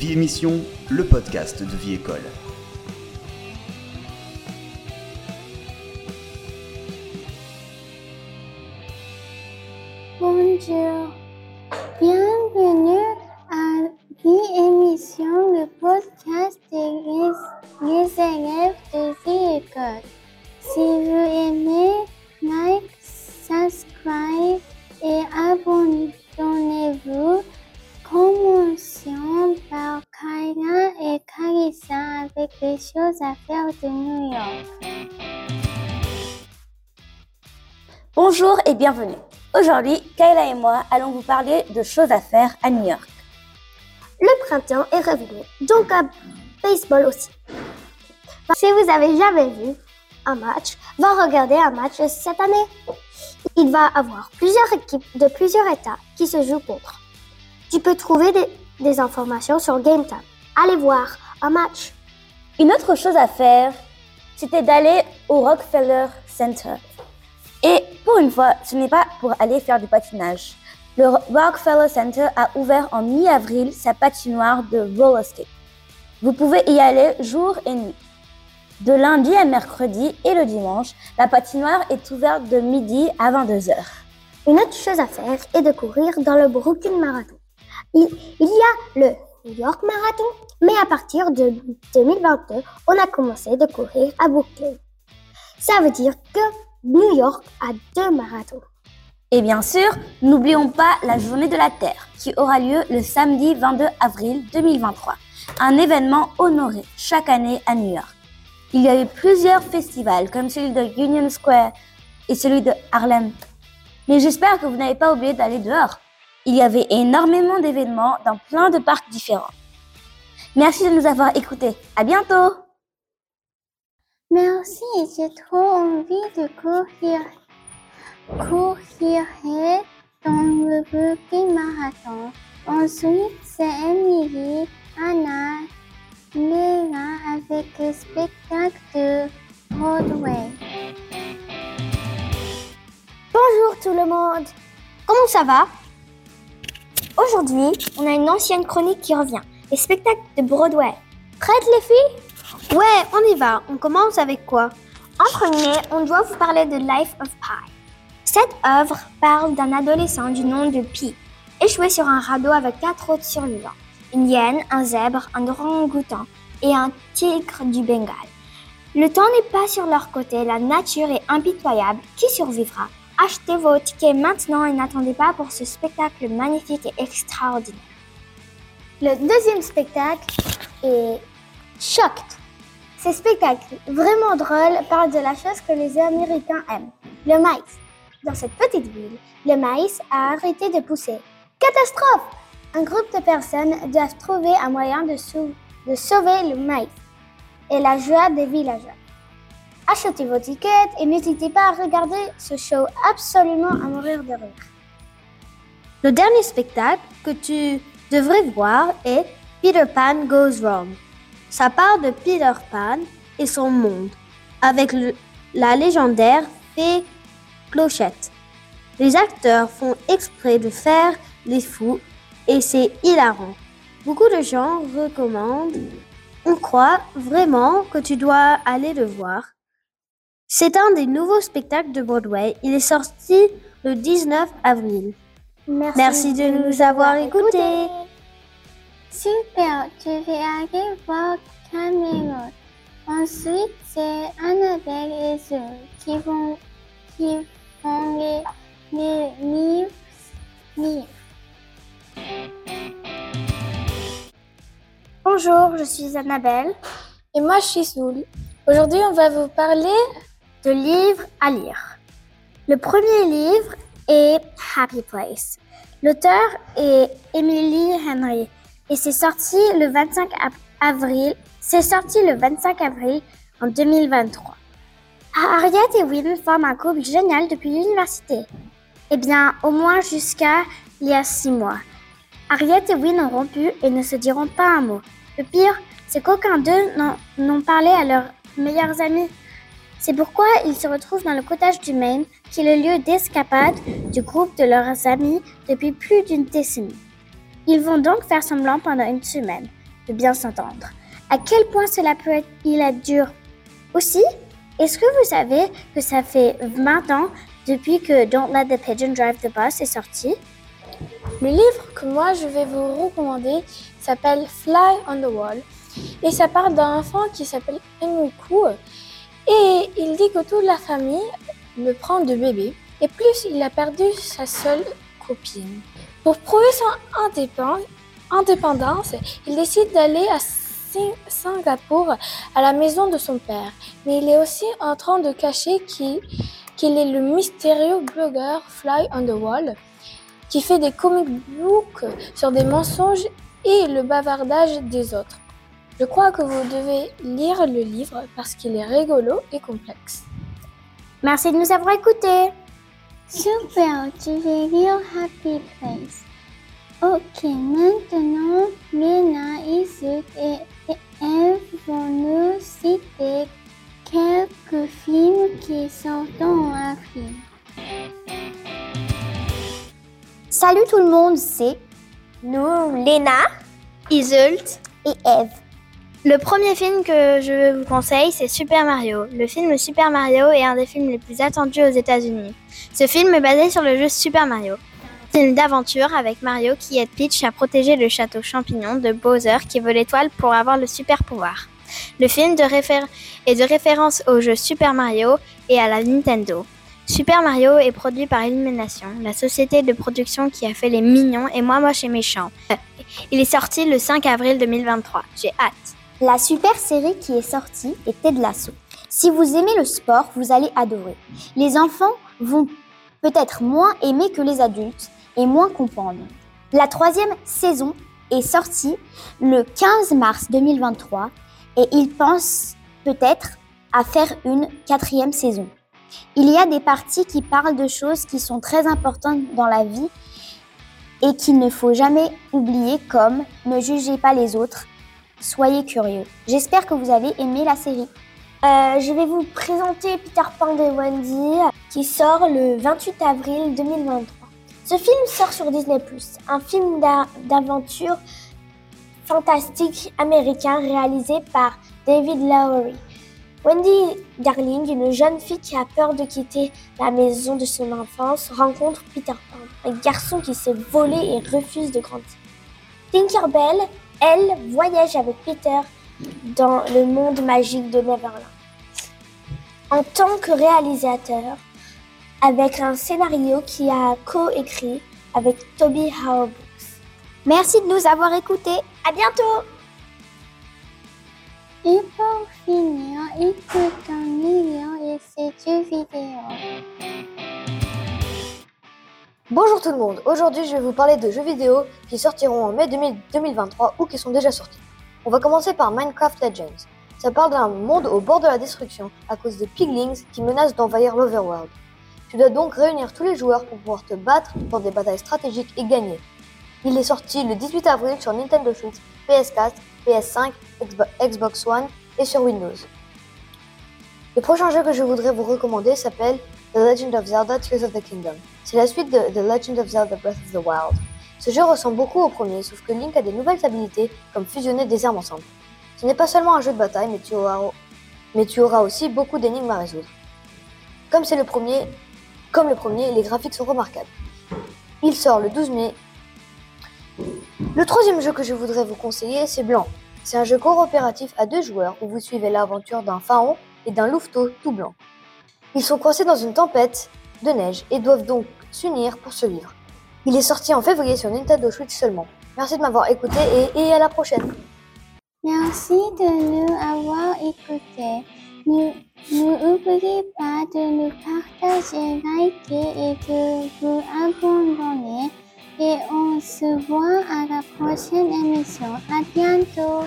Vie Émission, le podcast de Vie École. Bonjour, Les choses à faire de New York. Bonjour et bienvenue. Aujourd'hui, Kayla et moi allons vous parler de choses à faire à New York. Le printemps est revenu, donc à baseball aussi. Si vous avez jamais vu un match, va regarder un match cette année. Il va avoir plusieurs équipes de plusieurs États qui se jouent contre. Tu peux trouver des, des informations sur Game Time. Allez voir un match. Une autre chose à faire, c'était d'aller au Rockefeller Center. Et pour une fois, ce n'est pas pour aller faire du patinage. Le Rockefeller Center a ouvert en mi-avril sa patinoire de roller skate. Vous pouvez y aller jour et nuit. De lundi à mercredi et le dimanche, la patinoire est ouverte de midi à 22h. Une autre chose à faire est de courir dans le Brooklyn Marathon. Il, il y a le New York Marathon, mais à partir de 2022, on a commencé de courir à Brooklyn. Ça veut dire que New York a deux marathons. Et bien sûr, n'oublions pas la Journée de la Terre, qui aura lieu le samedi 22 avril 2023, un événement honoré chaque année à New York. Il y a eu plusieurs festivals, comme celui de Union Square et celui de Harlem. Mais j'espère que vous n'avez pas oublié d'aller dehors. Il y avait énormément d'événements dans plein de parcs différents. Merci de nous avoir écoutés. À bientôt! Merci, j'ai trop envie de courir. Courir dans le Brooklyn Marathon. Ensuite, c'est Emily, Anna, Léa avec le spectacle de Broadway. Bonjour tout le monde. Comment ça va? Aujourd'hui, on a une ancienne chronique qui revient. Les spectacles de Broadway. Prêtes les filles? Ouais, on y va. On commence avec quoi? En premier, on doit vous parler de Life of Pi. Cette œuvre parle d'un adolescent du nom de Pi, échoué sur un radeau avec quatre autres survivants. Une hyène, un zèbre, un orang-outan et un tigre du Bengale. Le temps n'est pas sur leur côté, la nature est impitoyable. Qui survivra? Achetez vos tickets maintenant et n'attendez pas pour ce spectacle magnifique et extraordinaire. Le deuxième spectacle est Shocked. Ce spectacle vraiment drôle parle de la chose que les Américains aiment, le maïs. Dans cette petite ville, le maïs a arrêté de pousser. Catastrophe Un groupe de personnes doivent trouver un moyen de, sau- de sauver le maïs et la joie des villageois. Achetez vos tickets et n'hésitez pas à regarder ce show absolument à mourir de rire. Le dernier spectacle que tu devrais voir est Peter Pan Goes Wrong. Ça parle de Peter Pan et son monde, avec la légendaire fée Clochette. Les acteurs font exprès de faire les fous et c'est hilarant. Beaucoup de gens recommandent. On croit vraiment que tu dois aller le voir. C'est un des nouveaux spectacles de Broadway. Il est sorti le 19 avril. Merci de nous avoir écoutés. Super, tu vais aller voir Camelot. Ensuite, c'est Annabelle et Zoe qui vont, qui font les, les livres. livres. Bonjour, je suis Annabelle. Et moi, je suis Soul. Aujourd'hui, on va vous parler de livres à lire. Le premier livre est Happy Place. L'auteur est Emily Henry et c'est sorti le 25 av- avril. C'est sorti le 25 avril en 2023. Harriet et Wynne forment un couple génial depuis l'université. Eh bien, au moins jusqu'à il y a six mois. Harriet et Wynne ont rompu et ne se diront pas un mot. Le pire, c'est qu'aucun d'eux n'ont parlé à leurs meilleurs amis. C'est pourquoi ils se retrouvent dans le cottage du Maine, qui est le lieu d'escapade du groupe de leurs amis depuis plus d'une décennie. Ils vont donc faire semblant pendant une semaine. de bien s'entendre. À quel point cela peut être, il être dur. Aussi, est-ce que vous savez que ça fait 20 ans depuis que Don't Let the Pigeon Drive the Bus est sorti? Le livre que moi je vais vous recommander s'appelle Fly on the Wall et ça parle d'un enfant qui s'appelle Enrico et il dit que toute la famille le prend de bébé et plus il a perdu sa seule copine. Pour prouver son indépendance, il décide d'aller à Singapour à la maison de son père, mais il est aussi en train de cacher qu'il est le mystérieux blogueur Fly on the Wall qui fait des comic books sur des mensonges et le bavardage des autres. Je crois que vous devez lire le livre parce qu'il est rigolo et complexe. Merci de nous avoir écoutés. Super, tu veux lire Happy Place. Ok, maintenant, Lena, Isaac et Eve vont nous citer quelques films qui sont en avril. Salut tout le monde, c'est nous, Lena, Isult et Eve. Le premier film que je vous conseille, c'est Super Mario. Le film Super Mario est un des films les plus attendus aux États-Unis. Ce film est basé sur le jeu Super Mario. Film d'aventure avec Mario qui aide Peach à protéger le château champignon de Bowser qui veut l'étoile pour avoir le super pouvoir. Le film de est de référence au jeu Super Mario et à la Nintendo. Super Mario est produit par Illumination, la société de production qui a fait les mignons et moi moche et méchant. Il est sorti le 5 avril 2023. J'ai hâte. La super série qui est sortie était de l'assaut. Si vous aimez le sport, vous allez adorer. Les enfants vont peut-être moins aimer que les adultes et moins comprendre. La troisième saison est sortie le 15 mars 2023 et ils pensent peut-être à faire une quatrième saison. Il y a des parties qui parlent de choses qui sont très importantes dans la vie et qu'il ne faut jamais oublier comme ne jugez pas les autres, soyez curieux. J'espère que vous allez aimer la série. Euh, je vais vous présenter Peter Pan et Wendy qui sort le 28 avril 2023. Ce film sort sur Disney ⁇ un film d'aventure fantastique américain réalisé par David Lowery. Wendy Darling, une jeune fille qui a peur de quitter la maison de son enfance, rencontre Peter Pan, un garçon qui s'est volé et refuse de grandir. Tinkerbell, elle, voyage avec Peter dans le monde magique de Neverland. En tant que réalisateur, avec un scénario qui a co-écrit avec Toby Howard. Merci de nous avoir écoutés. À bientôt! Et pour finir, écoute un million et vidéo. Bonjour tout le monde, aujourd'hui je vais vous parler de jeux vidéo qui sortiront en mai 2023 ou qui sont déjà sortis. On va commencer par Minecraft Legends. Ça parle d'un monde au bord de la destruction à cause des piglings qui menacent d'envahir l'Overworld. Tu dois donc réunir tous les joueurs pour pouvoir te battre pour des batailles stratégiques et gagner. Il est sorti le 18 avril sur Nintendo Switch, PS4, PS5, Xbox One et sur Windows. Le prochain jeu que je voudrais vous recommander s'appelle The Legend of Zelda Tears of the Kingdom. C'est la suite de The Legend of Zelda Breath of the Wild. Ce jeu ressemble beaucoup au premier, sauf que Link a des nouvelles habilités comme fusionner des armes ensemble. Ce n'est pas seulement un jeu de bataille, mais tu auras, aussi beaucoup d'énigmes à résoudre. Comme c'est le premier, comme le premier, les graphiques sont remarquables. Il sort le 12 mai le troisième jeu que je voudrais vous conseiller, c'est Blanc. C'est un jeu coopératif à deux joueurs où vous suivez l'aventure d'un pharaon et d'un louveteau tout blanc. Ils sont coincés dans une tempête de neige et doivent donc s'unir pour survivre. Il est sorti en février sur Nintendo Switch seulement. Merci de m'avoir écouté et, et, à la prochaine. Merci de nous avoir écoutés. N'oubliez pas de nous partager, liker et de vous abonner et on se voit à la prochaine émission. À bientôt.